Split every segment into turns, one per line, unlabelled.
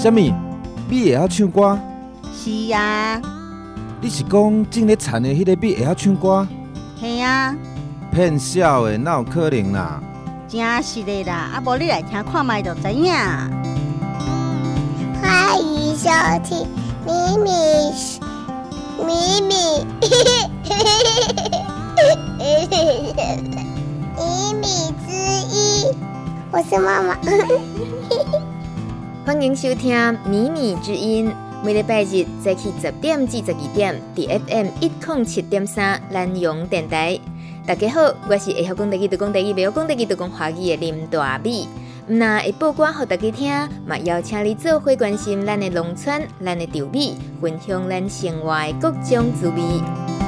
什么？米会晓唱歌？
是呀、啊。
你是讲正咧田的迄个米会晓唱歌？
是呀。
骗笑的，哪有可能啦？
真是的啦，啊，无你来听看麦就知影。
欢迎收听咪咪咪咪咪咪之一，我是妈妈。
欢迎收听米米之音，每礼拜日早起十点至十二点，伫 FM 一零七点三南阳电台。大家好，我是会晓讲台语、会讲台语、袂晓讲台语、会讲华语的林大米。那会播歌给大家听，嘛邀请你做伙关心咱的农村、咱的稻米，分享咱生活的各种滋味。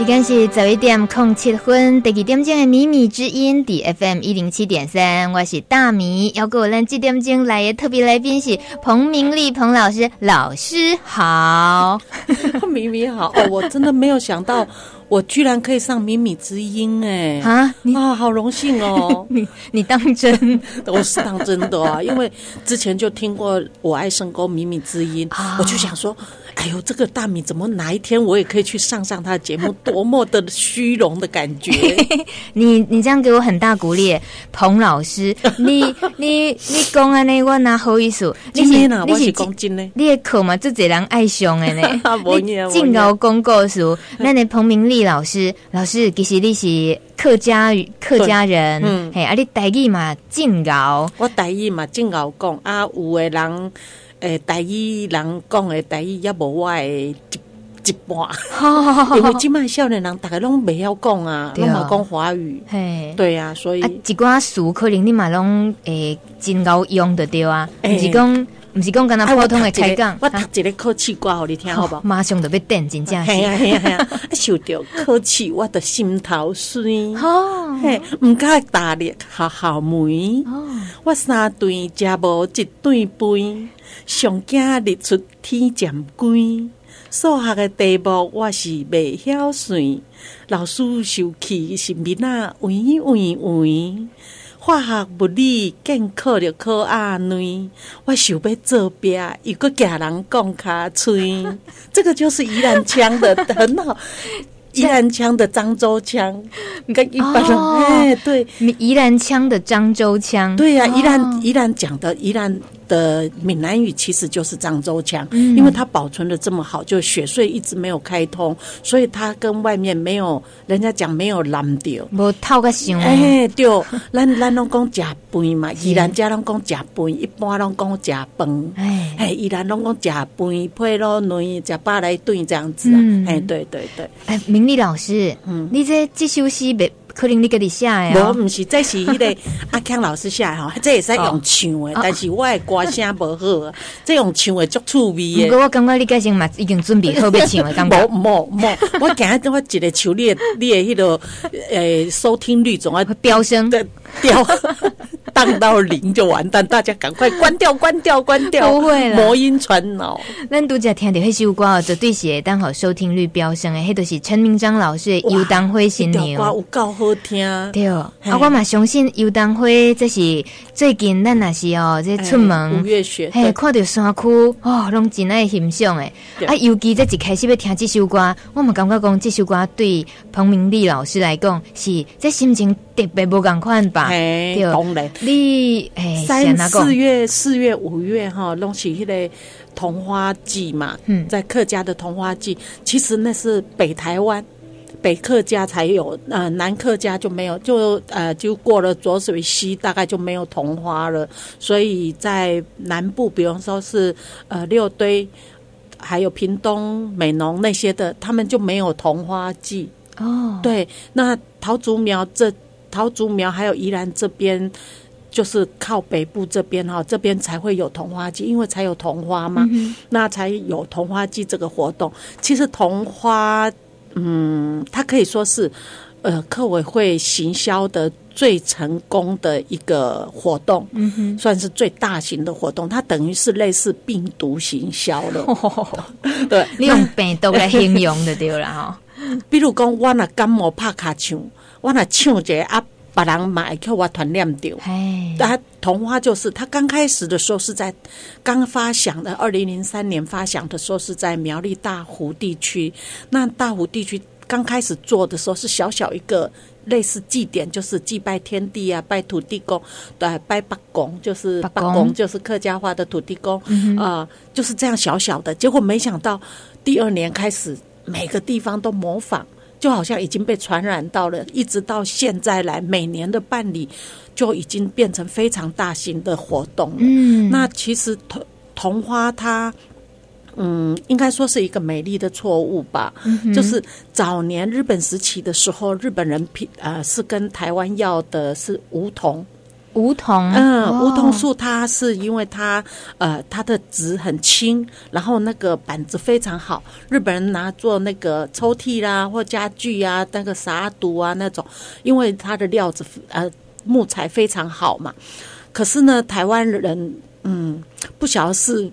时间是十一点零七分，第二点钟的米米之音，D F M 一零七点三，我是大米。要给我咱这点钟来的特别来宾是彭明丽彭老师，老师好，
米米好哦，我真的没有想到。我居然可以上米米之音哎！
啊，你
啊，好荣幸哦！
你你当真？
我是当真的啊，因为之前就听过我爱深沟米米之音，啊、我就想说，哎呦，这个大米怎么哪一天我也可以去上上他的节目，多么的虚荣的感觉！
你你这样给我很大鼓励，彭老师，你你你讲安尼，我哪好意思？
你是我是讲真的，
你的课嘛，这侪人爱上的呢。
你
敬老公告书，那你彭明丽。老师，老师，其实你是客家客家人，嗯，嘿，啊，你台语嘛真牛，
我台语嘛真牛讲，啊，有的人，诶，台语人讲诶台语也无我诶一一半，因为即卖少年人大概拢袂晓讲啊，拢嘛讲华语，嘿，对啊，所以啊，
一寡词可能你嘛拢诶真够用得着啊，毋是讲。不是讲跟他普通的开讲，
我读一个考试歌互你听，好不好？
马上就要点真正是。
系啊系啊系啊！受到考试，我的心头酸。哦，嘿，唔该大力学校门。哦，我三顿食无一顿饭，上惊日出天渐光。数学的题目我是未晓算，老师生气是面啊，喂喂喂。化学物理见考了考阿女，我想要做壁，又搁惊人讲卡吹，这个就是宜兰腔的很好，宜兰腔的漳州腔，你看一般人哎，对，
宜兰腔的漳州腔，
对呀，宜兰宜兰讲的宜兰。的闽南语其实就是漳州腔，嗯、因为它保存的这么好，就雪隧一直没有开通，所以它跟外面没有人家讲没有蓝调，
无透个香。
哎，对，咱咱拢讲食饭嘛，宜兰家拢讲食饭，一般拢讲食饭。哎，哎，宜兰拢讲食饭，配咯卵食八来炖这样子啊。哎、嗯，对对对。
哎，明丽老师，嗯，你这这首诗别。可能你给你写呀
哦，无，毋是，这是迄个 阿强老师写的吼，这也是用唱的，但是我的歌声无好，这用唱的足趣味的。
不过我感觉你个性嘛，已经准备好要唱的 感觉。
无无无，我今日我一个唱你的，你的迄个诶收听率总要
飙升，
飙当到零就完蛋，大家赶快关掉，关掉，关掉，
不会了，
魔音传脑。
咱拄则听到迄首歌，绝对是当好收听率飙升的，迄都是陈明章老师的《游荡花新娘》。
歌有够好听，
对。啊，我嘛相信游荡花，这是最近咱若是哦，这出门
五月雪，
嘿，看到山区哦，拢真爱欣赏诶。啊，尤其这一开始要听这首歌，我嘛感觉讲这首歌对彭明丽老师来讲是这心情特别无共款吧？对，
当然。你诶，三四月、四月、五月哈，拢是迄个桐花季嘛。嗯，在客家的桐花季，其实那是北台湾北客家才有，呃，南客家就没有，就呃，就过了浊水溪，大概就没有桐花了。所以在南部，比方说是呃六堆，还有屏东美浓那些的，他们就没有桐花季。哦，对，那桃竹苗这桃竹苗还有宜兰这边。就是靠北部这边哈，这边才会有桐花季，因为才有桐花嘛，嗯、那才有桐花季这个活动。其实桐花，嗯，它可以说是呃客委会行销的最成功的一个活动，算是最大型的活动。它等于是类似病毒行销了，哦、对，
你用病毒来形容的对了哈。
比如讲，我那感冒拍卡唱，我若唱一个啊，别人嘛会叫我团念掉。哎，他桐花就是他刚开始的时候是在刚发祥的，二零零三年发祥的时候是在苗栗大湖地区。那大湖地区刚开始做的时候是小小一个。类似祭典，就是祭拜天地啊，拜土地公，对，拜八公，就是八公，就是客家话的土地公，啊、嗯呃，就是这样小小的。结果没想到第二年开始，每个地方都模仿，就好像已经被传染到了，一直到现在来，每年的办理就已经变成非常大型的活动了。嗯，那其实桐桐花它。嗯，应该说是一个美丽的错误吧。嗯、就是早年日本时期的时候，日本人批呃是跟台湾要的是梧桐，
梧桐，
嗯，哦、梧桐树它是因为它呃它的纸很轻，然后那个板子非常好，日本人拿做那个抽屉啦或家具啊，那个啥毒啊那种，因为它的料子呃木材非常好嘛。可是呢，台湾人嗯不晓得是。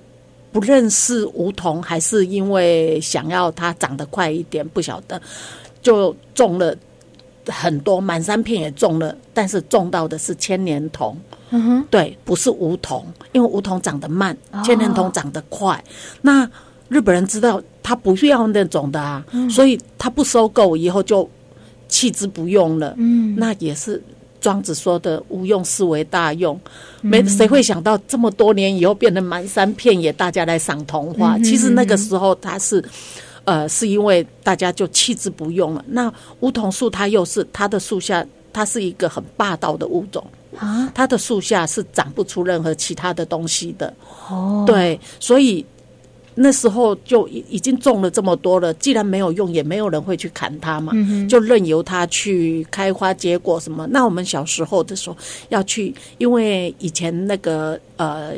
不认识梧桐，还是因为想要它长得快一点，不晓得，就种了很多，满山遍野种了，但是种到的是千年桐。嗯哼，对，不是梧桐，因为梧桐长得慢，千年桐长得快。哦、那日本人知道他不需要那种的啊，嗯、所以他不收购，以后就弃之不用了。嗯，那也是。庄子说的“无用是为大用”，没谁会想到这么多年以后变得满山遍野，大家来赏桐花。其实那个时候他是，呃，是因为大家就弃之不用了。那梧桐树它又是它的树下，它是一个很霸道的物种啊，它的树下是长不出任何其他的东西的。哦，对，所以。那时候就已已经种了这么多了，既然没有用，也没有人会去砍它嘛，嗯、就任由它去开花结果什么。那我们小时候的时候要去，因为以前那个呃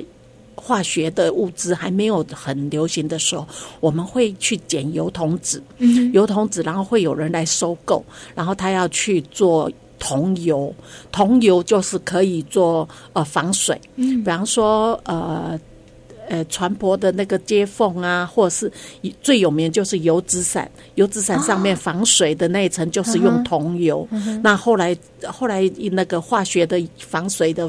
化学的物质还没有很流行的时候，我们会去捡油桐籽，嗯、油桐籽，然后会有人来收购，然后他要去做桐油，桐油就是可以做呃防水，嗯、比方说呃。呃，船舶的那个接缝啊，或者是最有名就是油纸伞，油纸伞上面防水的那一层就是用桐油。那后来后来那个化学的防水的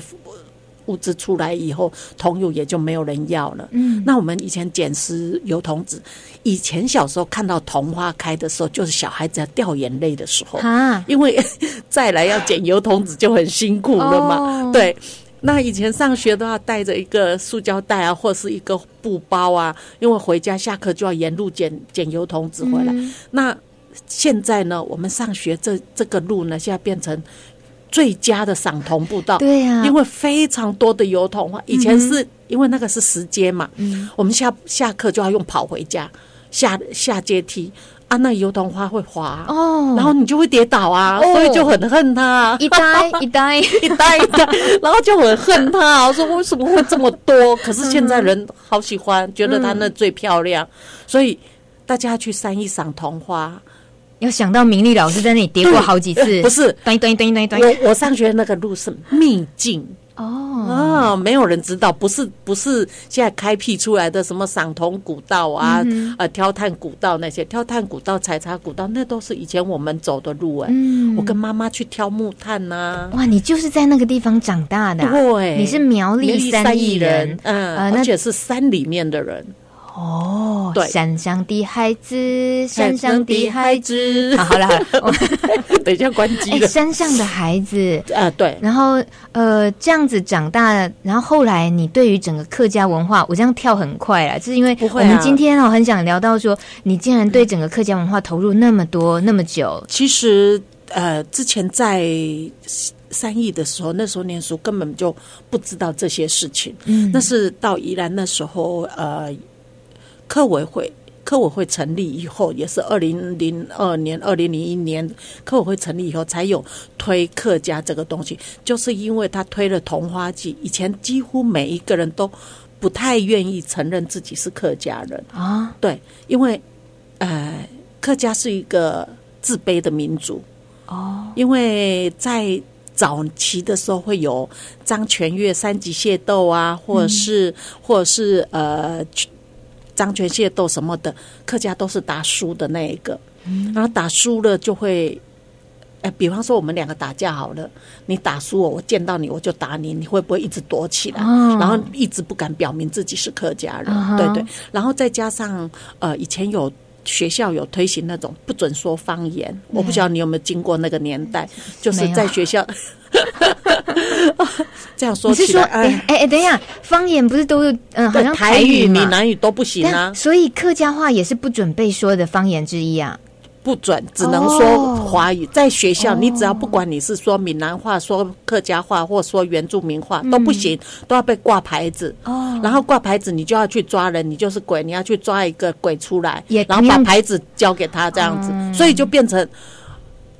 物质出来以后，桐油也就没有人要了。嗯，那我们以前捡拾油桐子，以前小时候看到桐花开的时候，就是小孩子要掉眼泪的时候啊，因为 再来要捡油桐子就很辛苦了嘛，哦、对。那以前上学都要带着一个塑胶袋啊，或是一个布包啊，因为回家下课就要沿路捡捡油桐子回来。嗯、那现在呢，我们上学这这个路呢，现在变成最佳的赏桐步道。对呀、啊，因为非常多的油桐花。以前是因为那个是石阶嘛，嗯、我们下下课就要用跑回家，下下阶梯。啊，那油桐花会滑哦，然后你就会跌倒啊，所以就很恨它，
一呆 一呆
一呆一呆，然后就很恨它。我说为什么会这么多？可是现在人好喜欢，觉得它那最漂亮，所以大家去三一赏桐花。
要想到明丽老师在那里跌过好几次，
不是，
端一端一端一端一端。
我我上学那个路是秘境。哦啊，没有人知道，不是不是现在开辟出来的什么赏桐古道啊，嗯、呃挑炭古道那些，挑炭古道、采茶古道，那都是以前我们走的路哎。嗯，我跟妈妈去挑木炭呐、啊。
哇，你就是在那个地方长大的、啊，对，你是苗栗三义人，
嗯，呃、而且是山里面的人。
哦，对，山上的孩子，山上的孩子，好了好了，
等一下关机了。
山上的孩子，
呃，对，
然后呃，这样子长大，然后后来你对于整个客家文化，我这样跳很快啊，就是因为我们今天哦很想聊到说，你竟然对整个客家文化投入那么多那么久。
其实呃，之前在三义的时候，那时候念书根本就不知道这些事情。嗯，那是到宜兰那时候，呃。客委会，客委会成立以后，也是二零零二年、二零零一年，客委会成立以后才有推客家这个东西。就是因为他推了同花季，以前几乎每一个人都不太愿意承认自己是客家人啊。对，因为呃，客家是一个自卑的民族哦。因为在早期的时候会有张全月三级械斗啊，或者是、嗯、或者是呃。漳泉械斗什么的，客家都是打输的那一个，然后打输了就会。哎，比方说我们两个打架好了，你打输我，我见到你我就打你，你会不会一直躲起来？哦、然后一直不敢表明自己是客家人，哦、对对。然后再加上呃，以前有学校有推行那种不准说方言，嗯、我不知道你有没有经过那个年代，就是在学校。这样说起来，你是说
哎。哎哎，等一下，方言不是都是嗯、呃，好像台语、
闽南语都不行啊，
所以客家话也是不准被说的方言之一啊。
不准，只能说华语。在学校，你只要不管你是说闽南话、说客家话，或说原住民话都不行，都要被挂牌子。哦，然后挂牌子，你就要去抓人，你就是鬼，你要去抓一个鬼出来，然后把牌子交给他，这样子，所以就变成，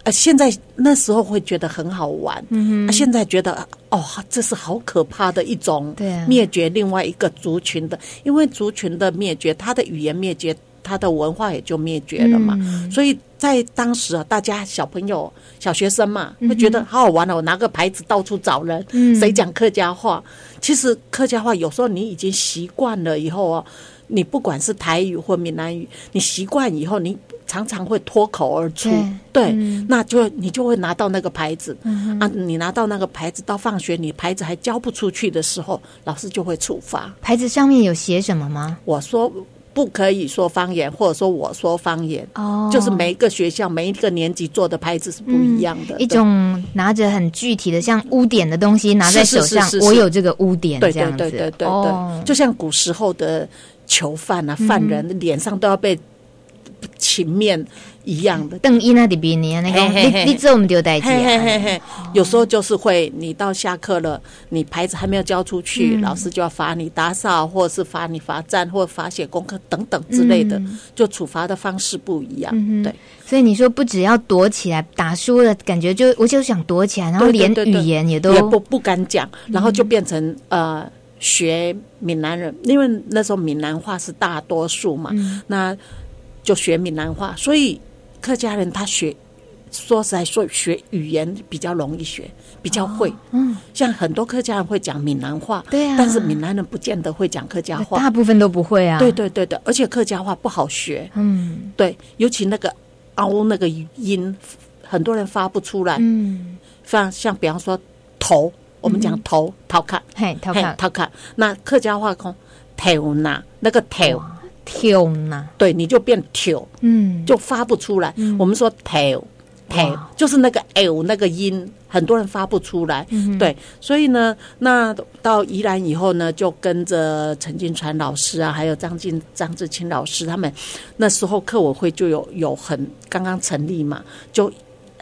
呃，现在那时候会觉得很好玩，嗯，现在觉得哦，这是好可怕的一种灭绝另外一个族群的，因为族群的灭绝，它的语言灭绝。它的文化也就灭绝了嘛，嗯、所以在当时啊，大家小朋友、小学生嘛，会觉得好好玩了。我拿个牌子到处找人，嗯、谁讲客家话？其实客家话有时候你已经习惯了以后哦，你不管是台语或闽南语，你习惯以后，你常常会脱口而出。对，对嗯、那就你就会拿到那个牌子、嗯、啊，你拿到那个牌子到放学，你牌子还交不出去的时候，老师就会处罚。
牌子上面有写什么吗？
我说。不可以说方言，或者说我说方言，哦，就是每一个学校每一个年级做的牌子是不一样的。
一种拿着很具体的像污点的东西拿在手上，我有这个污点，对对对对对对，
就像古时候的囚犯啊，犯人脸上都要被情面。一样的，
邓一那的比你那个，你你这我们丢代志
有时候就是会，你到下课了，你牌子还没有交出去，老师就要罚你打扫，或者是罚你罚站，或者罚写功课等等之类的，就处罚的方式不一样。对，所
以你说不只要躲起来，打输了感觉就我就想躲起来，然后连语言也都
不不敢讲，然后就变成呃学闽南人，因为那时候闽南话是大多数嘛，那就学闽南话，所以。客家人他学，说实在说学语言比较容易学，比较会。嗯，像很多客家人会讲闽南话，对啊，但是闽南人不见得会讲客家话，
大部分都不会啊。
对对对对，而且客家话不好学。嗯，对，尤其那个凹那个音，很多人发不出来。嗯，像像比方说头，我们讲头，头看，嘿，头看，头看。那客家话讲头呐，那个头。
跳呢？
对，你就变跳，嗯，就发不出来。我们说跳跳，就是那个 l 那个音，很多人发不出来。对，所以呢，那到宜兰以后呢，就跟着陈金川老师啊，还有张进张志清老师他们，那时候课委会就有有很刚刚成立嘛，就。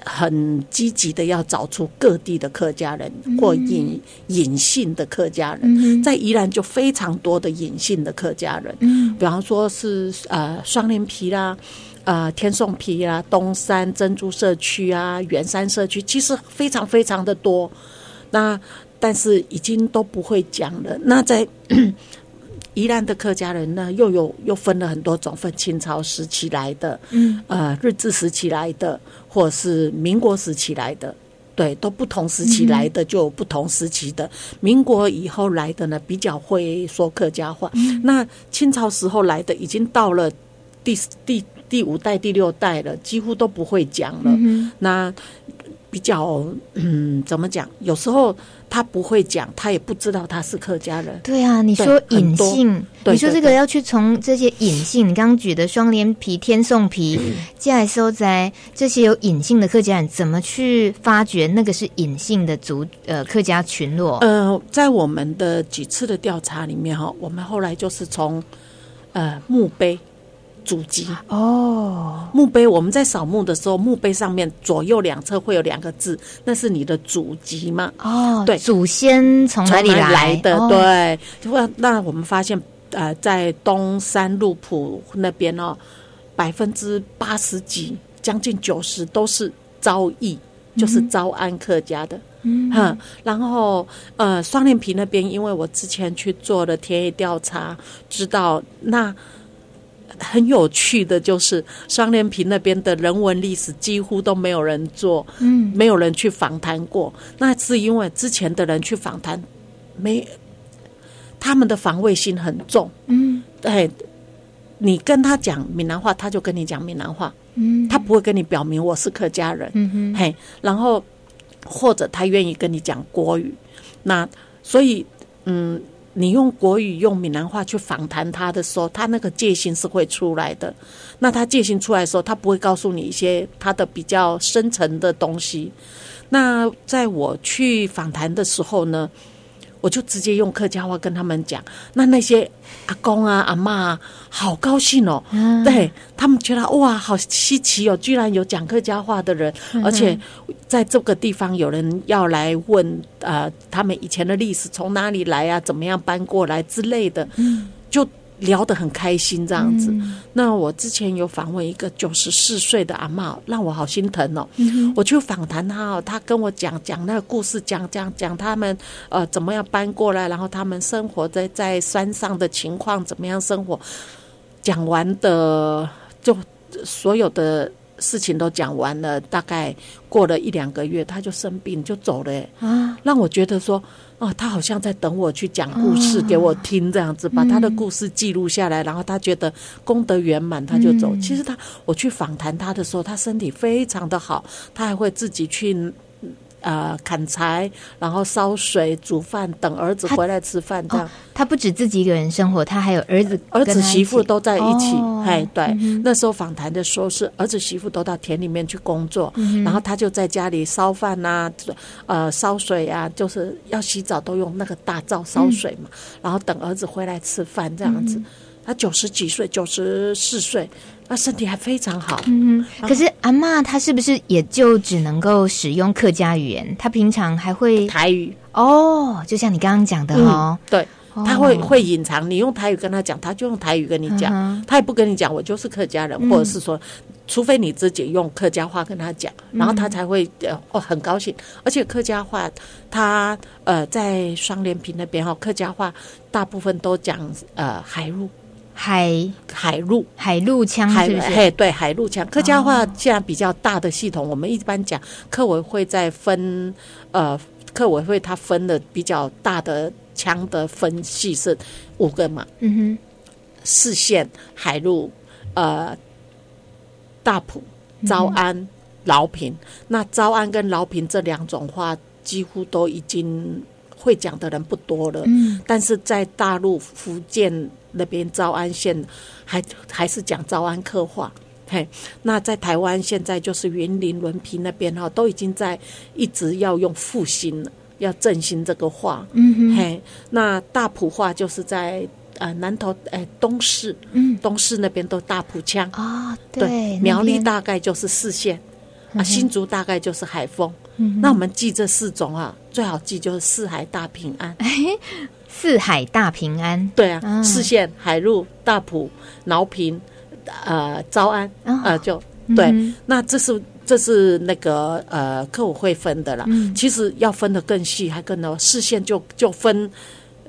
很积极的要找出各地的客家人或隐隐性的客家人，在宜兰就非常多的隐性的客家人，比方说是呃双连皮啦，呃天颂埤啦，东山珍珠社区啊，圆山社区，其实非常非常的多。那但是已经都不会讲了。那在 宜兰的客家人呢，又有又分了很多种，分清朝时期来的，嗯，呃，日治时期来的，或是民国时期来的，对，都不同时期来的就有不同时期的。民国以后来的呢，比较会说客家话。那清朝时候来的，已经到了第第第五代、第六代了，几乎都不会讲了。那比较，嗯，怎么讲？有时候。他不会讲，他也不知道他是客家人。
对啊，你说隐性，你说这个要去从这些隐性，你刚刚举的双连皮、天颂皮、接下来收在这些有隐性的客家人，怎么去发掘那个是隐性的族呃客家群落？
呃，在我们的几次的调查里面哈，我们后来就是从呃墓碑。祖籍哦，墓碑我们在扫墓的时候，墓碑上面左右两侧会有两个字，那是你的祖籍嘛？
哦，对，祖先从哪里来，来的？哦、
对，那那我们发现，呃，在东山路浦那边哦，百分之八十几，将近九十都是招义，就是招安客家的，嗯。哼，然后呃，双连皮那边，因为我之前去做了田野调查，知道那。很有趣的就是双连埤那边的人文历史几乎都没有人做，嗯，没有人去访谈过。那是因为之前的人去访谈，没他们的防卫心很重，嗯，对，你跟他讲闽南话，他就跟你讲闽南话，嗯，他不会跟你表明我是客家人，嗯哼，嘿，然后或者他愿意跟你讲国语，那所以嗯，你用国语用闽南话去访谈他的时候，他那个戒心是会出来的。那他戒心出来的时候，他不会告诉你一些他的比较深层的东西。那在我去访谈的时候呢，我就直接用客家话跟他们讲。那那些阿公啊、阿妈啊，好高兴哦，嗯、对他们觉得哇，好稀奇哦，居然有讲客家话的人，嗯、而且在这个地方有人要来问呃，他们以前的历史从哪里来啊，怎么样搬过来之类的，嗯、就。聊得很开心，这样子。嗯、那我之前有访问一个九十四岁的阿嬷，让我好心疼哦。嗯、我去访谈她哦，她跟我讲讲那个故事，讲讲讲他们呃怎么样搬过来，然后他们生活在在山上的情况怎么样生活。讲完的就所有的事情都讲完了，大概过了一两个月，他就生病就走了。啊，让我觉得说。哦，他好像在等我去讲故事给我听，这样子、哦、把他的故事记录下来，嗯、然后他觉得功德圆满，他就走。嗯、其实他我去访谈他的时候，他身体非常的好，他还会自己去。呃，砍柴，然后烧水、煮饭，等儿子回来吃饭。这样，
他不止自己一个人生活，他还有儿子、
儿子媳妇都在一起。哎，对，那时候访谈的时候是儿子媳妇都到田里面去工作，然后他就在家里烧饭呐，呃，烧水啊，就是要洗澡都用那个大灶烧水嘛，然后等儿子回来吃饭这样子。他九十几岁，九十四岁。那身体还非常好，
嗯，可是阿嬷她是不是也就只能够使用客家语言？她平常还会
台语
哦，就像你刚刚讲的哦，
对，她会会隐藏。你用台语跟她讲，她就用台语跟你讲，她也不跟你讲我就是客家人，或者是说，除非你自己用客家话跟她讲，然后她才会哦很高兴。而且客家话，她呃在双连坪那边哈，客家话大部分都讲呃海陆。
海
海陆
海陆腔是不是？
嘿，对，海陆腔。客家话既然比较大的系统，哦、我们一般讲客委会在分，呃，客委会它分的比较大的腔的分系是五个嘛。嗯哼，四县、海陆、呃，大埔、招安、饶平。嗯、那招安跟饶平这两种话，几乎都已经会讲的人不多了。嗯，但是在大陆福建。那边招安县还还是讲招安客话，嘿，那在台湾现在就是云林仑皮那边哈，都已经在一直要用复兴了，要振兴这个话，嗯哼，嘿，那大埔话就是在呃南投哎东势，嗯，东势那边都大埔腔。
啊，对，
对苗栗大概就是四县，嗯、哼。啊，新竹大概就是海丰，嗯、那我们记这四种啊，最好记就是四海大平安。
四海大平安，
对啊，嗯、四县海陆、大埔、饶平，呃，招安，哦、呃，就对。嗯、那这是这是那个呃，客户会分的啦。嗯、其实要分的更细，还更多。四县就就分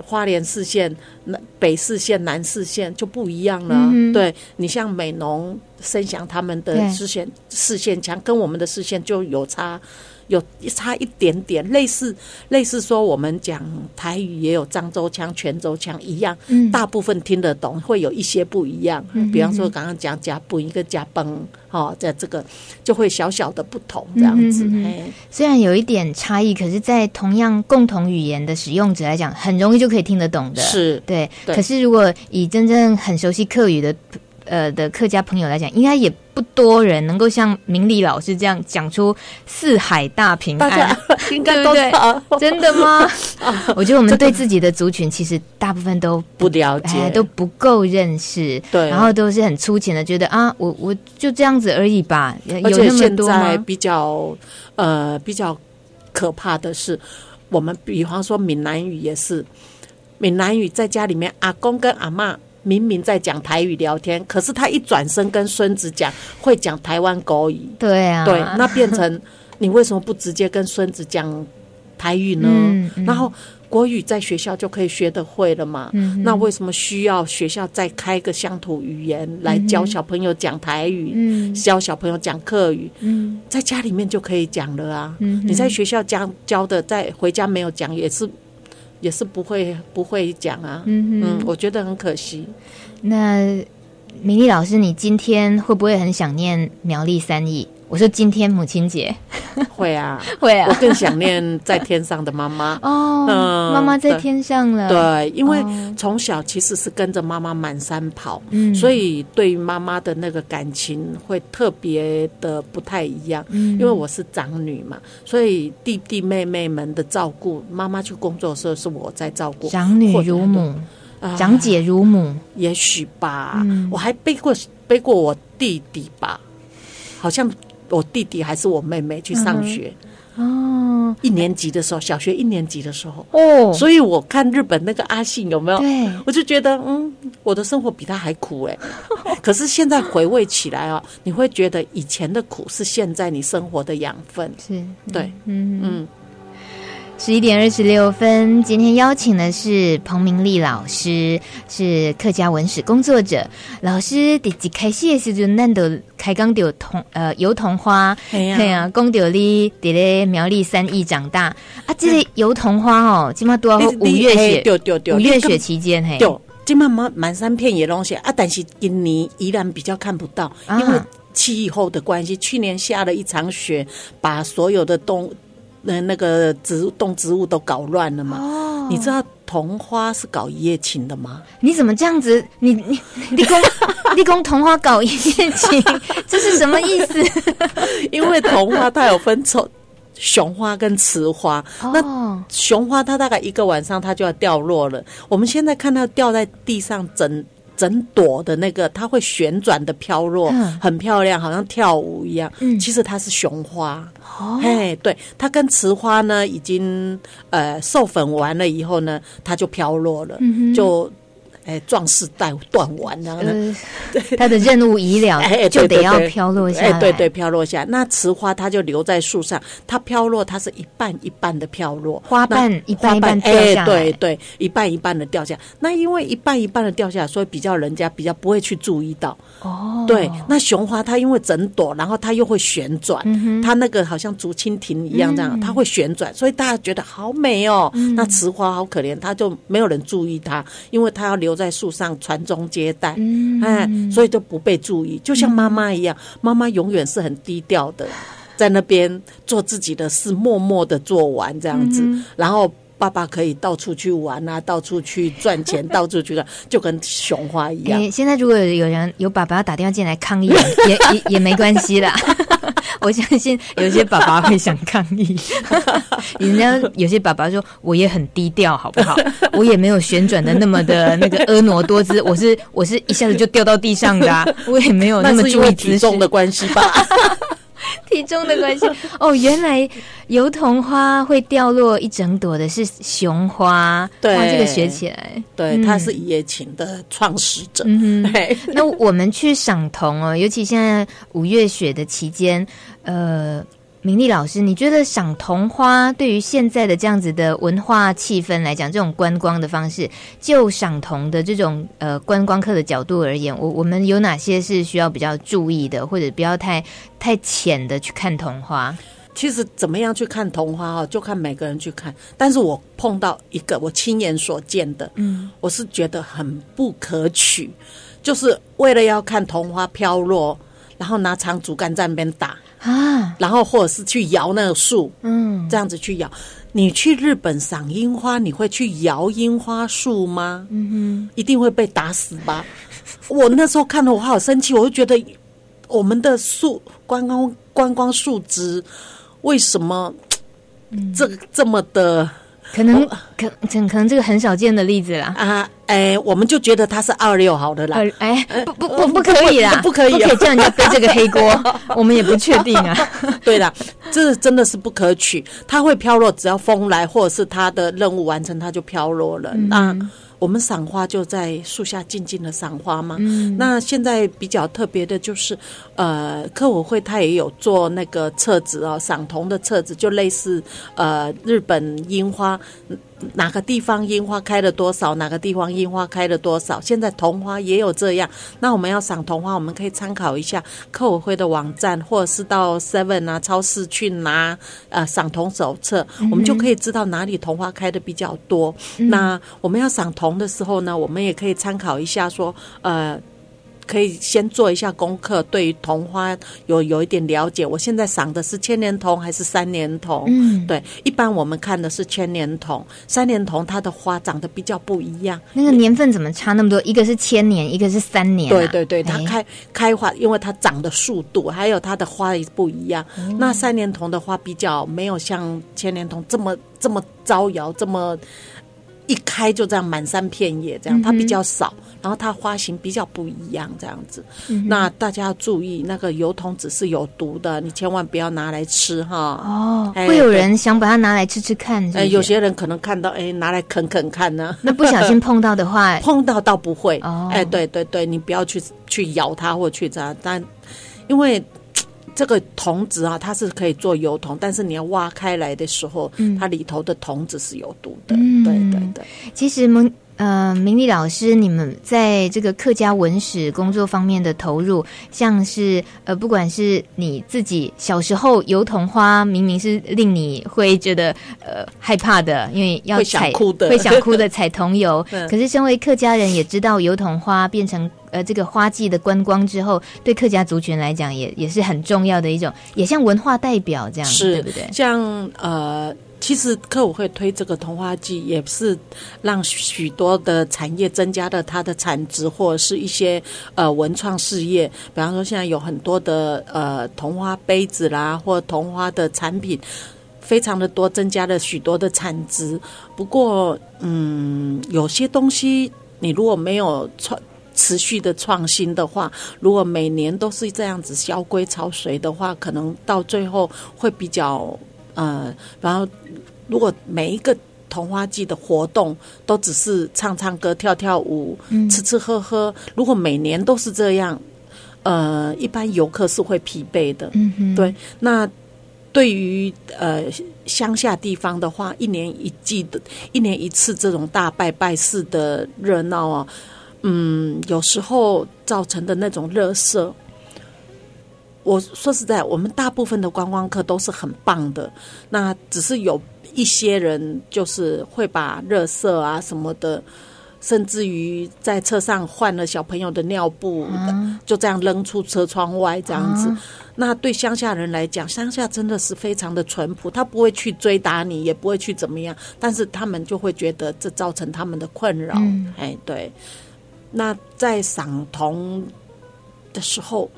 花莲四县、南北四县、南四县就不一样了。嗯、对你像美浓、生祥他们的四县对四县强，跟我们的四县就有差。有差一点点，类似类似说我们讲台语也有漳州腔、泉州腔一样，嗯、大部分听得懂，会有一些不一样。嗯、比方说刚刚讲甲本一个加崩，哦，在这个就会小小的不同这样子。嗯、
虽然有一点差异，可是，在同样共同语言的使用者来讲，很容易就可以听得懂的。
是
对，对可是如果以真正很熟悉客语的。呃的客家朋友来讲，应该也不多人能够像明理老师这样讲出四海大平安，
应该都对，
真的吗？我觉得我们对自己的族群其实大部分都
不，不了解，
哎、都不够认识，
对，
然后都是很粗浅的，觉得啊，我我就这样子而已吧。
而且现在比较呃比较可怕的是，我们比方说闽南语也是，闽南语在家里面，阿公跟阿嬷。明明在讲台语聊天，可是他一转身跟孙子讲，会讲台湾国语。
对啊，
对，那变成你为什么不直接跟孙子讲台语呢？嗯嗯、然后国语在学校就可以学得会了嘛？嗯、那为什么需要学校再开个乡土语言来教小朋友讲台语，嗯、教小朋友讲客语？嗯、在家里面就可以讲了啊！嗯、你在学校教教的，在回家没有讲也是。也是不会不会讲啊，嗯哼嗯，我觉得很可惜。
那明丽老师，你今天会不会很想念苗栗三义？我说今天母亲节，
会啊，
会啊，
我更想念在天上的妈妈
哦，嗯，妈妈在天上了。
对，因为从小其实是跟着妈妈满山跑，嗯，所以对妈妈的那个感情会特别的不太一样。嗯，因为我是长女嘛，所以弟弟妹妹们的照顾，妈妈去工作的时候是我在照顾。
长女如母，长姐如母，啊，
也许吧。嗯，我还背过背过我弟弟吧，好像。我弟弟还是我妹妹去上学。哦，一年级的时候，小学一年级的时候。哦，所以我看日本那个阿信有没有？对，我就觉得嗯，我的生活比他还苦哎。可是现在回味起来啊，你会觉得以前的苦是现在你生活的养分，是。对，嗯。嗯。
十一点二十六分，今天邀请的是彭明丽老师，是客家文史工作者。老师第几开始的时候，难得开讲到桐呃油桐花，对呀，讲到你伫咧苗栗三义长大啊，这个油桐花哦，今嘛都要五月雪，五月雪期间嘿，
今嘛满满山遍野拢是啊，但是今年依然比较看不到，因为气候的关系，去年下了一场雪，把所有的东。那那个植物动植物都搞乱了嘛？哦，你知道桐花是搞一夜情的吗？
你怎么这样子？你你你跟你跟桐花搞一夜情，这是什么意思？
因为桐花它有分丑雄花跟雌花，哦、那雄花它大概一个晚上它就要掉落了。我们现在看到掉在地上整。整朵的那个，它会旋转的飘落，嗯、很漂亮，好像跳舞一样。嗯、其实它是雄花。哦，嘿，对，它跟雌花呢，已经呃授粉完了以后呢，它就飘落了，嗯、就。哎，壮士断断腕，然后呢，
他的任务已了，哎，就得要飘落下来。
哎，对对，飘落下。那雌花它就留在树上，它飘落，它是一半一半的飘落，
花瓣一半一半掉下来。
对对，一半一半的掉下来。那因为一半一半的掉下来，所以比较人家比较不会去注意到。哦，对。那雄花它因为整朵，然后它又会旋转，它那个好像竹蜻蜓一样这样，它会旋转，所以大家觉得好美哦。那雌花好可怜，它就没有人注意它，因为它要留。在树上传宗接代，嗯、哎，所以就不被注意，就像妈妈一样，妈妈、嗯、永远是很低调的，在那边做自己的事，默默的做完这样子，嗯、然后爸爸可以到处去玩啊，到处去赚钱，到处去，就跟熊花一样。
欸、现在如果有人有爸爸要打电话进来抗议，也也也没关系啦。我相信有些爸爸会想抗议，人家有些爸爸说，我也很低调，好不好？我也没有旋转的那么的 那个婀娜多姿，我是我是一下子就掉到地上的，啊，我也没有那么注意
体重的关系吧。
体重的关系。哦，原来油桐花会掉落一整朵的是雄花，对，这个学起来，
对，它是一夜情的创始者。
嗯，那我们去赏桐哦，尤其现在五月雪的期间，呃。明丽老师，你觉得赏桐花对于现在的这样子的文化气氛来讲，这种观光的方式，就赏桐的这种呃观光客的角度而言，我我们有哪些是需要比较注意的，或者不要太太浅的去看桐花？
其实怎么样去看桐花哈，就看每个人去看。但是我碰到一个我亲眼所见的，嗯，我是觉得很不可取，就是为了要看桐花飘落，然后拿长竹竿在那边打。啊，然后或者是去摇那个树，嗯，这样子去摇。你去日本赏樱花，你会去摇樱花树吗？嗯哼，一定会被打死吧？我那时候看了，我好生气，我就觉得我们的树观光观光树枝为什么这个这么的？
可能可可可能这个很少见的例子啦。
啊，哎，我们就觉得他是二六好的啦，
哎，不不不不可以啦，
不可以，
不可以叫人家背这个黑锅，我们也不确定啊。
对啦，这真的是不可取，它会飘落，只要风来或者是它的任务完成，它就飘落了。那我们赏花就在树下静静的赏花嘛。那现在比较特别的就是，呃，客委会他也有做那个册子哦，赏桐的册子，就类似呃日本樱花。哪个地方樱花开了多少？哪个地方樱花开了多少？现在桐花也有这样。那我们要赏桐花，我们可以参考一下客委会的网站，或者是到 Seven 啊超市去拿呃赏桐手册，我们就可以知道哪里桐花开的比较多。嗯、那我们要赏桐的时候呢，我们也可以参考一下说呃。可以先做一下功课，对于桐花有有一点了解。我现在赏的是千年桐还是三年桐？嗯，对，一般我们看的是千年桐，三年桐它的花长得比较不一样。
那个年份怎么差那么多？一个是千年，一个是三年，啊。
对对对，它开开花，因为它长的速度还有它的花也不一样。嗯、那三年桐的花比较没有像千年桐这么这么招摇，这么。一开就这样满山遍野，这样它比较少，嗯、然后它花型比较不一样，这样子。嗯、那大家要注意，那个油桐籽是有毒的，你千万不要拿来吃哈。
哦，会有人想把它拿来吃吃看
有些人可能看到，哎，拿来啃啃看呢。
那不小心碰到的话，
碰到倒不会。哦，哎，对对对，你不要去去咬它或去它，但因为。这个铜子啊，它是可以做油铜，但是你要挖开来的时候，嗯、它里头的铜子是有毒的。嗯、对对对。
其实明呃明丽老师，你们在这个客家文史工作方面的投入，像是呃，不管是你自己小时候油桐花，明明是令你会觉得呃害怕的，因为要采会
想哭的，
会想哭的采桐油。
嗯、
可是身为客家人，也知道油桐花变成。呃，这个花季的观光之后，对客家族群来讲，也也是很重要的一种，也像文化代表这样，
是
对不对？
像呃，其实客委会推这个桐花季，也是让许多的产业增加了它的产值，或者是一些呃文创事业。比方说，现在有很多的呃桐花杯子啦，或桐花的产品，非常的多，增加了许多的产值。不过，嗯，有些东西你如果没有创。持续的创新的话，如果每年都是这样子萧规潮水的话，可能到最后会比较呃，然后如果每一个桐花季的活动都只是唱唱歌、跳跳舞、嗯、吃吃喝喝，如果每年都是这样，呃，一般游客是会疲惫的。嗯哼，对。那对于呃乡下地方的话，一年一季的、一年一次这种大拜拜式的热闹啊。嗯，有时候造成的那种垃圾，我说实在，我们大部分的观光客都是很棒的，那只是有一些人就是会把热色啊什么的，甚至于在车上换了小朋友的尿布，嗯、就这样扔出车窗外这样子。嗯、那对乡下人来讲，乡下真的是非常的淳朴，他不会去追打你，也不会去怎么样，但是他们就会觉得这造成他们的困扰。嗯、哎，对。那在赏桐的时候，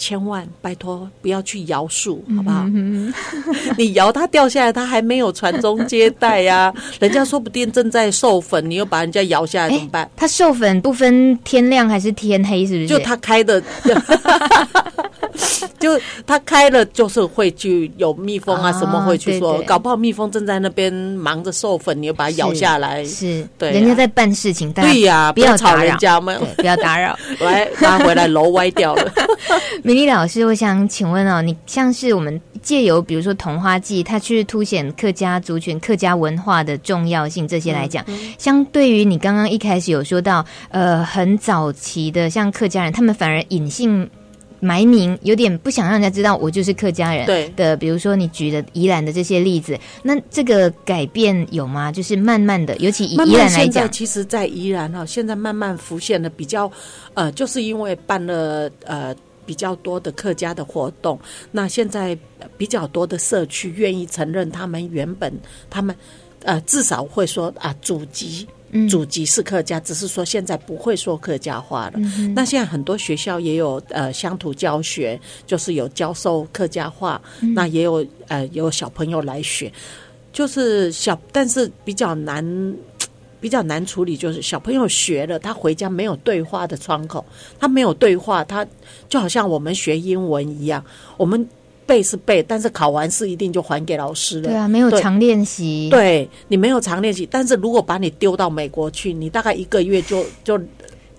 千万拜托不要去摇树，好不好？嗯、你摇它掉下来，它还没有传宗接代呀、啊。人家说不定正在授粉，你又把人家摇下来怎么办？
它授粉不分天亮还是天黑，是不是？
就它开的。就他开了，就是会去有蜜蜂啊什么会去说，搞不好蜜蜂正在那边忙着授粉，你又把它咬下来，
是，是
对、啊，
人家在办事情，
对呀、啊，不要吵人家嘛，
不要打扰，
来拉回来楼歪掉了。
明丽老师，我想请问哦，你像是我们借由比如说桐花季，它去凸显客家族群、客家文化的重要性这些来讲，相对于你刚刚一开始有说到，呃，很早期的像客家人，他们反而隐姓。埋名有点不想让人家知道我就是客家人对
的，
比如说你举的宜兰的这些例子，那这个改变有吗？就是慢慢的，尤其以宜兰来讲，
现在其实，在宜兰哈，现在慢慢浮现了比较，呃，就是因为办了呃比较多的客家的活动，那现在比较多的社区愿意承认他们原本他们呃至少会说啊祖籍。祖籍是客家，只是说现在不会说客家话了。嗯、那现在很多学校也有呃乡土教学，就是有教授客家话，嗯、那也有呃有小朋友来学，就是小，但是比较难，比较难处理，就是小朋友学了，他回家没有对话的窗口，他没有对话，他就好像我们学英文一样，我们。背是背，但是考完试一定就还给老师了。
对啊，没有常练习。
对，你没有常练习，但是如果把你丢到美国去，你大概一个月就就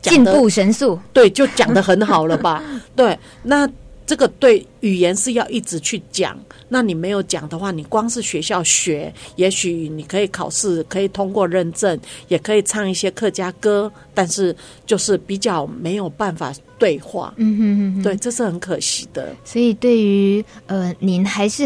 进步神速。
对，就讲的很好了吧？对，那。这个对语言是要一直去讲，那你没有讲的话，你光是学校学，也许你可以考试，可以通过认证，也可以唱一些客家歌，但是就是比较没有办法对话。嗯哼哼哼，对，这是很可惜的。
所以对于呃，您还是。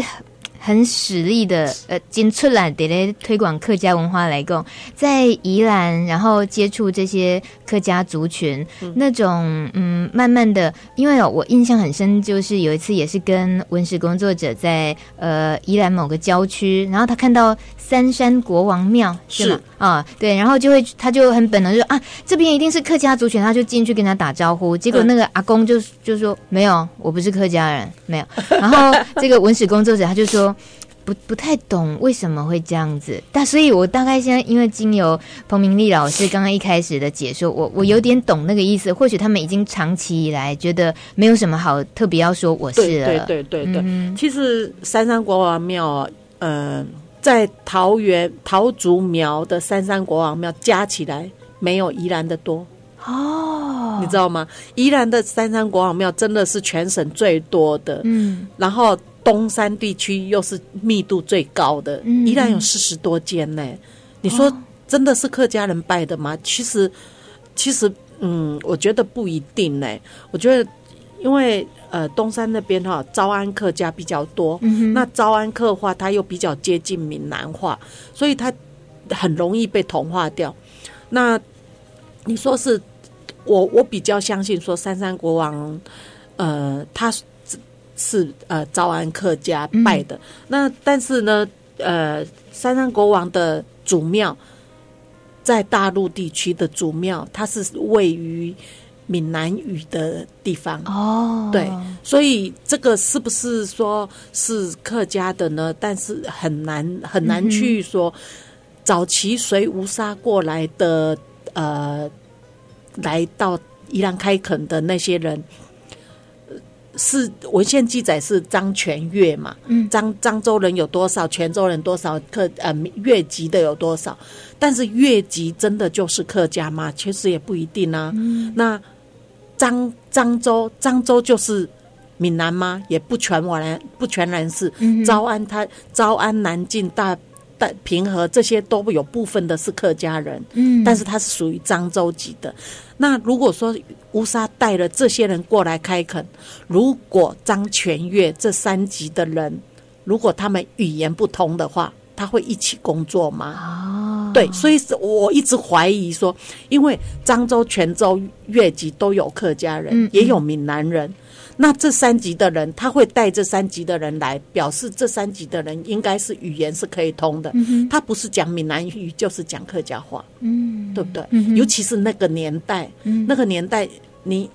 很使力的呃，进出来得来推广客家文化来供，在宜兰，然后接触这些客家族群，嗯、那种嗯，慢慢的，因为我印象很深，就是有一次也是跟文史工作者在呃宜兰某个郊区，然后他看到三山国王庙是吗？啊，对，然后就会他就很本能就说啊，这边一定是客家族群，他就进去跟他打招呼，结果那个阿公就就说没有，我不是客家人，没有。然后这个文史工作者他就说。不不太懂为什么会这样子，但所以我大概现在因为经由彭明丽老师刚刚一开始的解说，我我有点懂那个意思。或许他们已经长期以来觉得没有什么好特别要说我是了。
对对对对对。嗯、其实三山国王庙，呃，在桃园桃竹苗的三山国王庙加起来没有宜兰的多哦，你知道吗？宜兰的三山国王庙真的是全省最多的。嗯，然后。东山地区又是密度最高的，宜兰有四十多间呢。你说真的是客家人拜的吗？其实，其实，嗯，我觉得不一定呢。我觉得，因为呃，东山那边哈，招安客家比较多，那招安客话它又比较接近闽南话，所以它很容易被同化掉。那你说是我，我比较相信说三山国王，呃，他。是呃，招安客家拜的。嗯、那但是呢，呃，三山国王的祖庙在大陆地区的祖庙，它是位于闽南语的地方哦。对，所以这个是不是说是客家的呢？但是很难很难去说。嗯、早期随吴沙过来的，呃，来到宜兰开垦的那些人。是文献记载是张全月嘛？嗯，漳漳州人有多少？泉州人多少？客呃越籍的有多少？但是越籍真的就是客家吗？其实也不一定啊。嗯、那漳漳州漳州就是闽南吗？也不全然不全然是。招安他招安南靖大大平和这些都有部分的是客家人，嗯，但是他是属于漳州籍的。那如果说乌沙带了这些人过来开垦，如果张全月这三级的人，如果他们语言不通的话，他会一起工作吗？哦，对，所以是我一直怀疑说，因为漳州、泉州、越籍都有客家人，也有闽南人。那这三级的人，他会带这三级的人来，表示这三级的人应该是语言是可以通的。嗯、他不是讲闽南语，就是讲客家话，嗯，对不对？嗯、尤其是那个年代，嗯、那个年代，你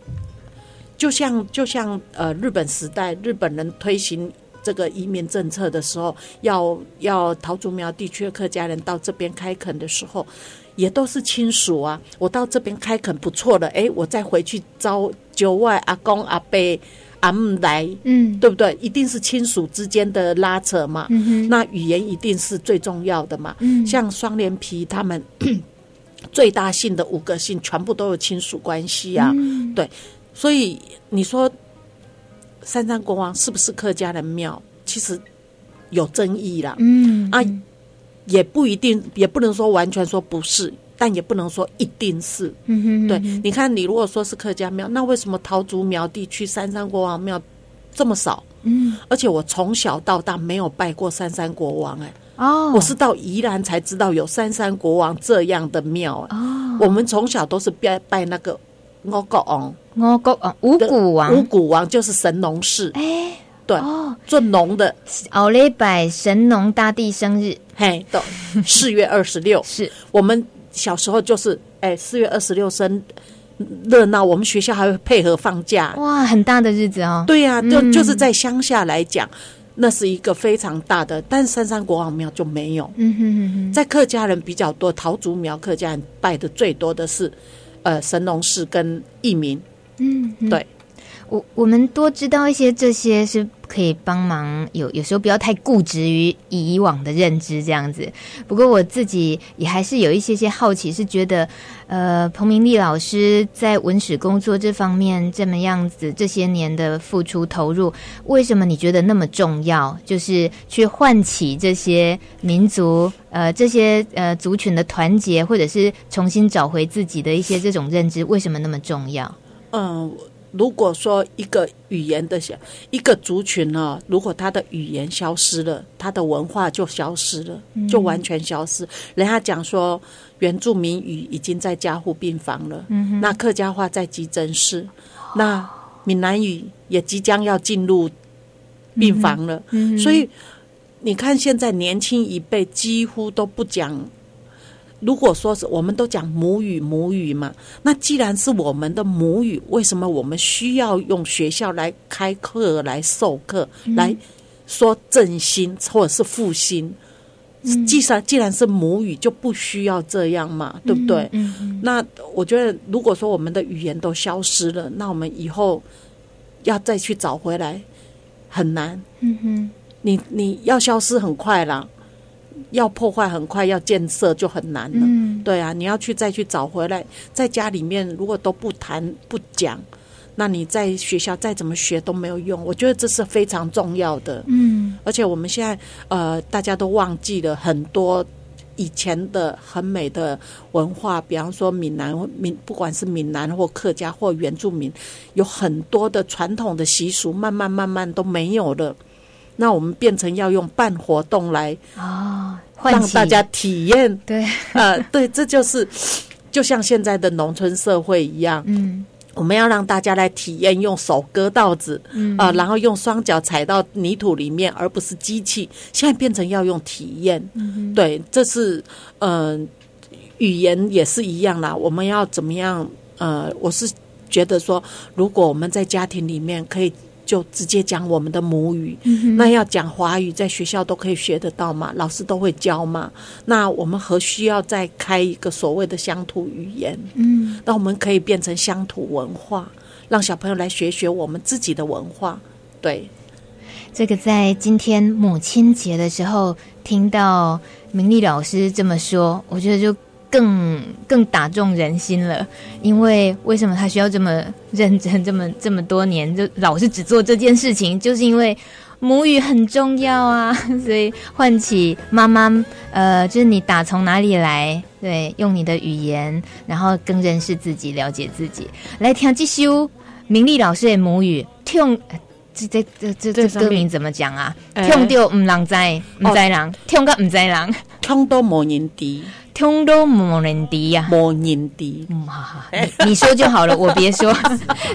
就像就像呃日本时代，日本人推行这个移民政策的时候，要要桃竹苗地区的客家人到这边开垦的时候。也都是亲属啊，我到这边开垦不错了，哎，我再回去招九外阿公阿伯阿姆来，嗯，对不对？一定是亲属之间的拉扯嘛，嗯、那语言一定是最重要的嘛。嗯、像双连皮他们 最大姓的五个姓，全部都有亲属关系啊，嗯、对，所以你说三山国王是不是客家的庙？其实有争议啦，嗯啊。也不一定，也不能说完全说不是，但也不能说一定是。嗯哼嗯哼对，你看，你如果说是客家庙，那为什么桃竹苗地区三山国王庙这么少？嗯，而且我从小到大没有拜过三山国王，欸，哎，哦，我是到宜兰才知道有三山国王这样的庙，欸。哦，我们从小都是拜拜那个五国王，
五国王，五谷王，
五谷王就是神农氏。哎。对哦，做农的，
后礼拜神农大帝生日，
嘿，对，四月二十六，是。我们小时候就是，哎，四月二十六生热闹，我们学校还会配合放假，
哇，很大的日子哦。
对呀、啊，就、嗯、就是在乡下来讲，那是一个非常大的，但三山国王庙就没有。嗯哼哼哼，在客家人比较多，桃竹苗客家人拜的最多的是，呃，神农氏跟义民。嗯，对。
我我们多知道一些这些是可以帮忙，有有时候不要太固执于以往的认知这样子。不过我自己也还是有一些些好奇，是觉得，呃，彭明丽老师在文史工作这方面这么样子这些年的付出投入，为什么你觉得那么重要？就是去唤起这些民族，呃，这些呃族群的团结，或者是重新找回自己的一些这种认知，为什么那么重要？
嗯。如果说一个语言的小一个族群呢，如果他的语言消失了，他的文化就消失了，就完全消失。人家讲说原住民语已经在加护病房了，那客家话在急诊室，那闽南语也即将要进入病房了。所以你看，现在年轻一辈几乎都不讲。如果说是我们都讲母语母语嘛，那既然是我们的母语，为什么我们需要用学校来开课来授课，嗯、来说振兴或者是复兴？嗯、既然既然是母语，就不需要这样嘛，对不对？嗯嗯、那我觉得，如果说我们的语言都消失了，那我们以后要再去找回来很难。嗯哼，你你要消失很快啦。要破坏很快，要建设就很难了。嗯，对啊，你要去再去找回来，在家里面如果都不谈不讲，那你在学校再怎么学都没有用。我觉得这是非常重要的。嗯，而且我们现在呃，大家都忘记了很多以前的很美的文化，比方说闽南闽，不管是闽南或客家或原住民，有很多的传统的习俗，慢慢慢慢都没有了。那我们变成要用办活动来啊，让大家体验。对，呃，对，这就是就像现在的农村社会一样。嗯，我们要让大家来体验，用手割稻子，嗯啊，然后用双脚踩到泥土里面，而不是机器。现在变成要用体验。嗯，对，这是嗯、呃，语言也是一样啦。我们要怎么样？呃，我是觉得说，如果我们在家庭里面可以。就直接讲我们的母语，嗯、那要讲华语，在学校都可以学得到嘛，老师都会教嘛。那我们何需要再开一个所谓的乡土语言？嗯，那我们可以变成乡土文化，让小朋友来学学我们自己的文化。对，
这个在今天母亲节的时候听到明丽老师这么说，我觉得就。更更打中人心了，因为为什么他需要这么认真，这么这么多年就老是只做这件事情，就是因为母语很重要啊，所以唤起妈妈，呃，就是你打从哪里来，对，用你的语言，然后更认识自己，了解自己，来听这首明丽老师的母语，听这这这这这歌名怎么讲啊？听到唔人知，唔知人，听个唔知人，
听到无人知。
听都冇人敌呀，
冇人敌。
嗯，好好，你你说就好了，我别说。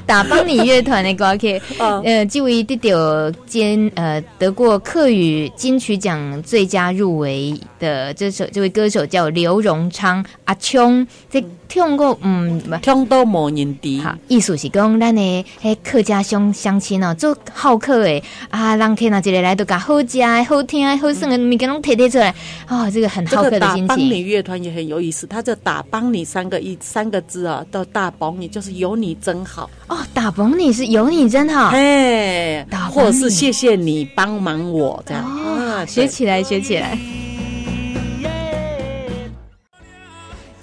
打帮你乐团的歌曲，呃，这位得到兼呃得过客语金曲奖最佳入围的这首这位歌手叫刘荣昌阿琼，这听过嗯，
听都冇人敌。
好，意思是讲咱的嘿客家乡乡亲哦，做好客的啊，人客哪一个来都讲好食好听好耍的物件拢提提出来，哦，这个很好客的心情。
帮你乐团也很有意思，他这打帮你三个一三个字啊，都大帮你就是有你真好。
哦，打帮你是有你真好，
哎，或者是谢谢你帮忙我这样。
啊，学起来学起来。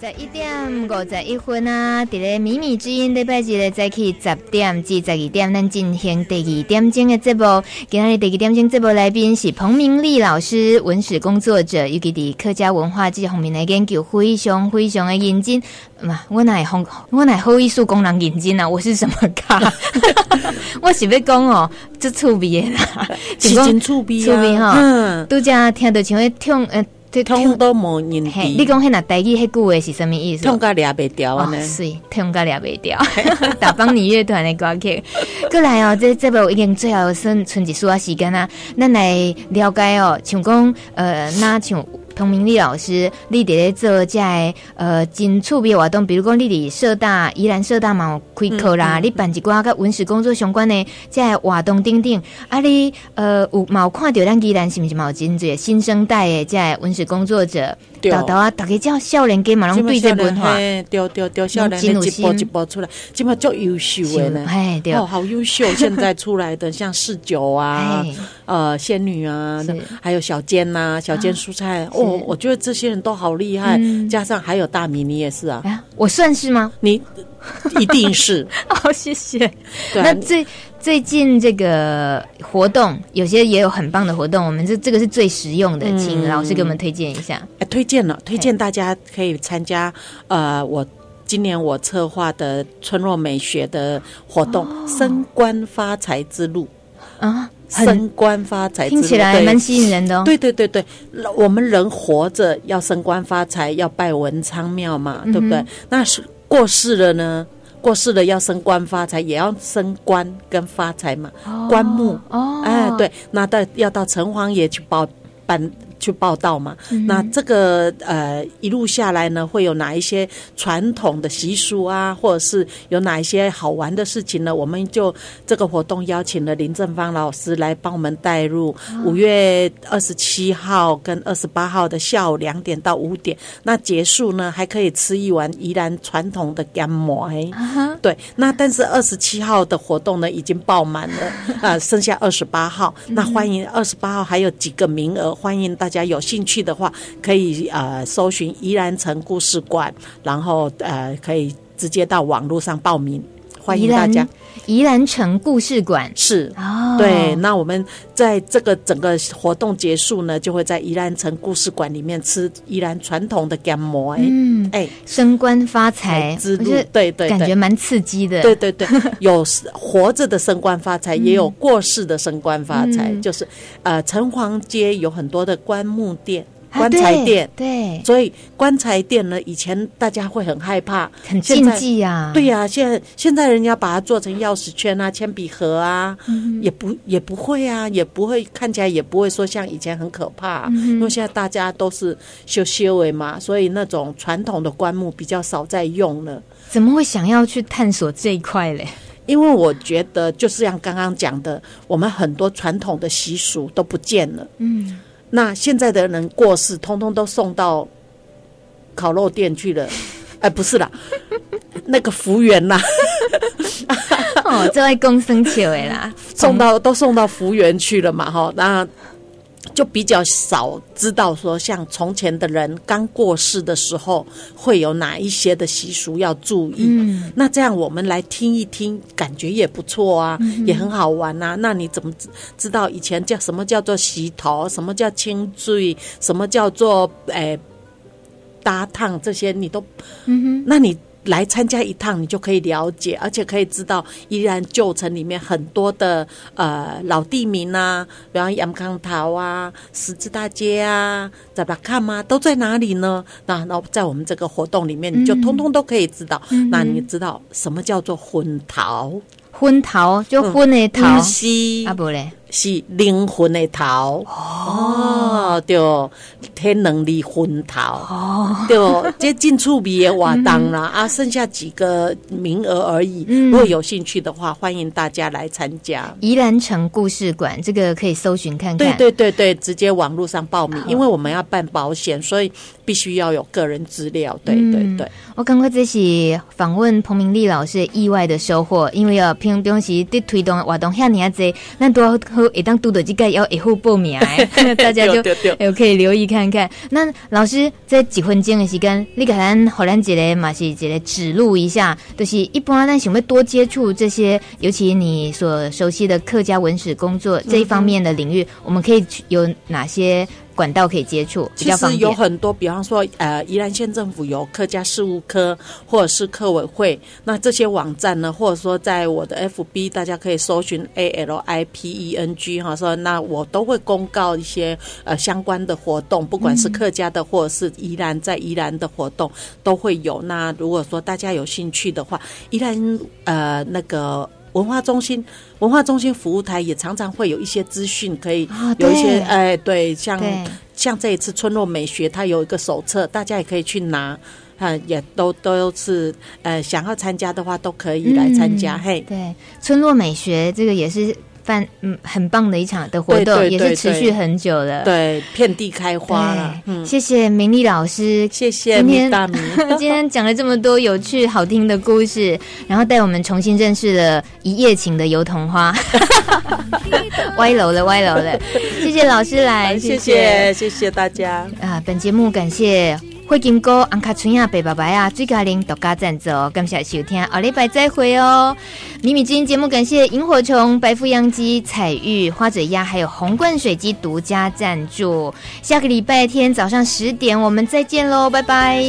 十一点五十一分啊！伫咧米米之音礼拜日咧早起十点至十二点，咱进行第二点钟的节目。今日第二点钟节目来宾是彭明丽老师，文史工作者，尤其伫客家文化这方面的研究非常非常的认真。嘛，我乃好，我乃好意思讲人认真啊！我是什么咖？我是要讲哦，这趣味的啦，
是真趣味啊！趣味哈，
嗯，拄则听到像迄听呃。
通都无认得。
你讲迄那台语迄句话是什物意思？
通甲掠袂掉啊！
是通甲掠袂掉。打帮你乐团的歌曲，过来哦，这这部已经最后剩剩一丝时间啊，咱来了解哦，像讲呃，那像。彭明丽老师，你伫咧做这呃真趣味活动，比如讲你伫社大宜兰社大嘛有开课啦，嗯嗯、你办一寡甲文史工作相关的这活动等等。啊你，呃有嘛有看到咱宜兰是毋是嘛有真侪新生代的这文史工作者？豆豆啊，大家叫少年家嘛拢对这文化，
对对对，少年一步一步出来，基本足优秀的呢。哎，对哦，好优秀！现在出来的像四九啊，呃，仙女啊，还有小尖呐，小尖蔬菜。哦，我觉得这些人都好厉害。加上还有大米，你也是啊？
我算是吗？
你 一定是。
好，谢谢。那最。最近这个活动有些也有很棒的活动，我们这这个是最实用的，请老师给我们推荐一下。
哎，推荐了，推荐大家可以参加。呃，我。今年我策划的村落美学的活动——升官发财之路啊，升官发财，
听起来蛮吸引人的哦。
对对对对，我们人活着要升官发财，要拜文昌庙嘛，对不对？嗯、那是过世了呢？过世了要升官发财，也要升官跟发财嘛。哦、棺木哦，哎，对，那到要到城隍爷去保办。去报道嘛？嗯、那这个呃一路下来呢，会有哪一些传统的习俗啊，或者是有哪一些好玩的事情呢？我们就这个活动邀请了林正芳老师来帮我们带入。五、哦、月二十七号跟二十八号的下午两点到五点，那结束呢还可以吃一碗宜兰传统的干馍。啊、对，那但是二十七号的活动呢已经爆满了啊、呃，剩下二十八号。那欢迎二十八号还有几个名额，欢迎大家。大家有兴趣的话，可以呃搜寻怡然城故事馆，然后呃可以直接到网络上报名。欢迎大家。
宜兰城故事馆
是哦，对。那我们在这个整个活动结束呢，就会在宜兰城故事馆里面吃宜兰传统的干糜。嗯，哎，
升官发财之路，对对，感觉蛮刺激的。
对对对，有活着的升官发财，也有过世的升官发财。就是呃，城隍街有很多的棺木店。棺材店，
啊、对，对，
所以棺材店呢，以前大家会很害怕，
很禁忌呀。
对呀、啊，现在现在人家把它做成钥匙圈啊、铅笔盒啊，嗯、也不也不会啊，也不会看起来也不会说像以前很可怕、啊，嗯、因为现在大家都是修修为嘛，所以那种传统的棺木比较少在用了。
怎么会想要去探索这一块嘞？
因为我觉得就是像刚刚讲的，我们很多传统的习俗都不见了。嗯。那现在的人过世，通通都送到烤肉店去了。哎，不是啦，那个福源啦。
哦，这位公生球哎啦，
送到都送到福源去了嘛，哈，那。就比较少知道说，像从前的人刚过世的时候，会有哪一些的习俗要注意。嗯，那这样我们来听一听，感觉也不错啊，嗯、也很好玩啊。那你怎么知知道以前叫什么叫做洗头，什么叫清醉，什么叫做诶搭烫这些，你都，嗯哼，那你。来参加一趟，你就可以了解，而且可以知道依然旧城里面很多的呃老地名啊，比方杨康桃啊、十字大街啊、在巴看吗？都在哪里呢？那那在我们这个活动里面，你就通通都可以知道。嗯、那你知道什么叫做昏桃？
昏桃就昏的桃，嗯、
是
啊不嘞。
是灵魂的头哦，对，天能力魂头哦，对，这进出比也瓦当了啊，剩下几个名额而已。如果有兴趣的话，欢迎大家来参加。
宜兰城故事馆，这个可以搜寻看看。
对对对对，直接网络上报名，因为我们要办保险，所以必须要有个人资料。对对对，
我刚刚这是访问彭明丽老师意外的收获，因为啊，平常时在推动活动，遐尔济，那多。一当督的这个要以后报名，大家就有可以留意看看。那老师在几分钟的时间，你给咱荷兰姐嘞马西姐嘞指路一下，就是一般咱想要多接触这些，尤其你所熟悉的客家文史工作这一方面的领域，嗯、我们可以有哪些？管道可以接触，
其实有很多，比方说，呃，宜兰县政府有客家事务科，或者是客委会，那这些网站呢，或者说在我的 FB，大家可以搜寻 A L I P E N G 哈，说那我都会公告一些呃相关的活动，不管是客家的，或者是宜兰在宜兰的活动都会有。那如果说大家有兴趣的话，宜兰呃那个。文化中心，文化中心服务台也常常会有一些资讯，可以有一些，哎，对，像对。像这一次村落美学，它有一个手册，大家也可以去拿，啊，也都都是，呃，想要参加的话，都可以来参加，嗯、嘿，
对，村落美学这个也是。办嗯，很棒的一场的活动，对对对对，也是持续很久了。
对，遍地开花了。
嗯，谢谢明丽老师，
谢谢明大明。
今天讲了这么多有趣好听的故事，然后带我们重新认识了一夜情的油桐花。歪楼了，歪楼了。谢谢老师来，
谢谢，谢谢大家。
啊、呃，本节目感谢。会金菇、安卡村啊、白白白啊、最佳玲独家赞助，感谢收听，下礼拜再会哦。米米今天节目感谢萤火虫、白腹秧鸡、彩玉、花嘴鸭，还有红冠水鸡独家赞助。下个礼拜天早上十点，我们再见喽，拜拜。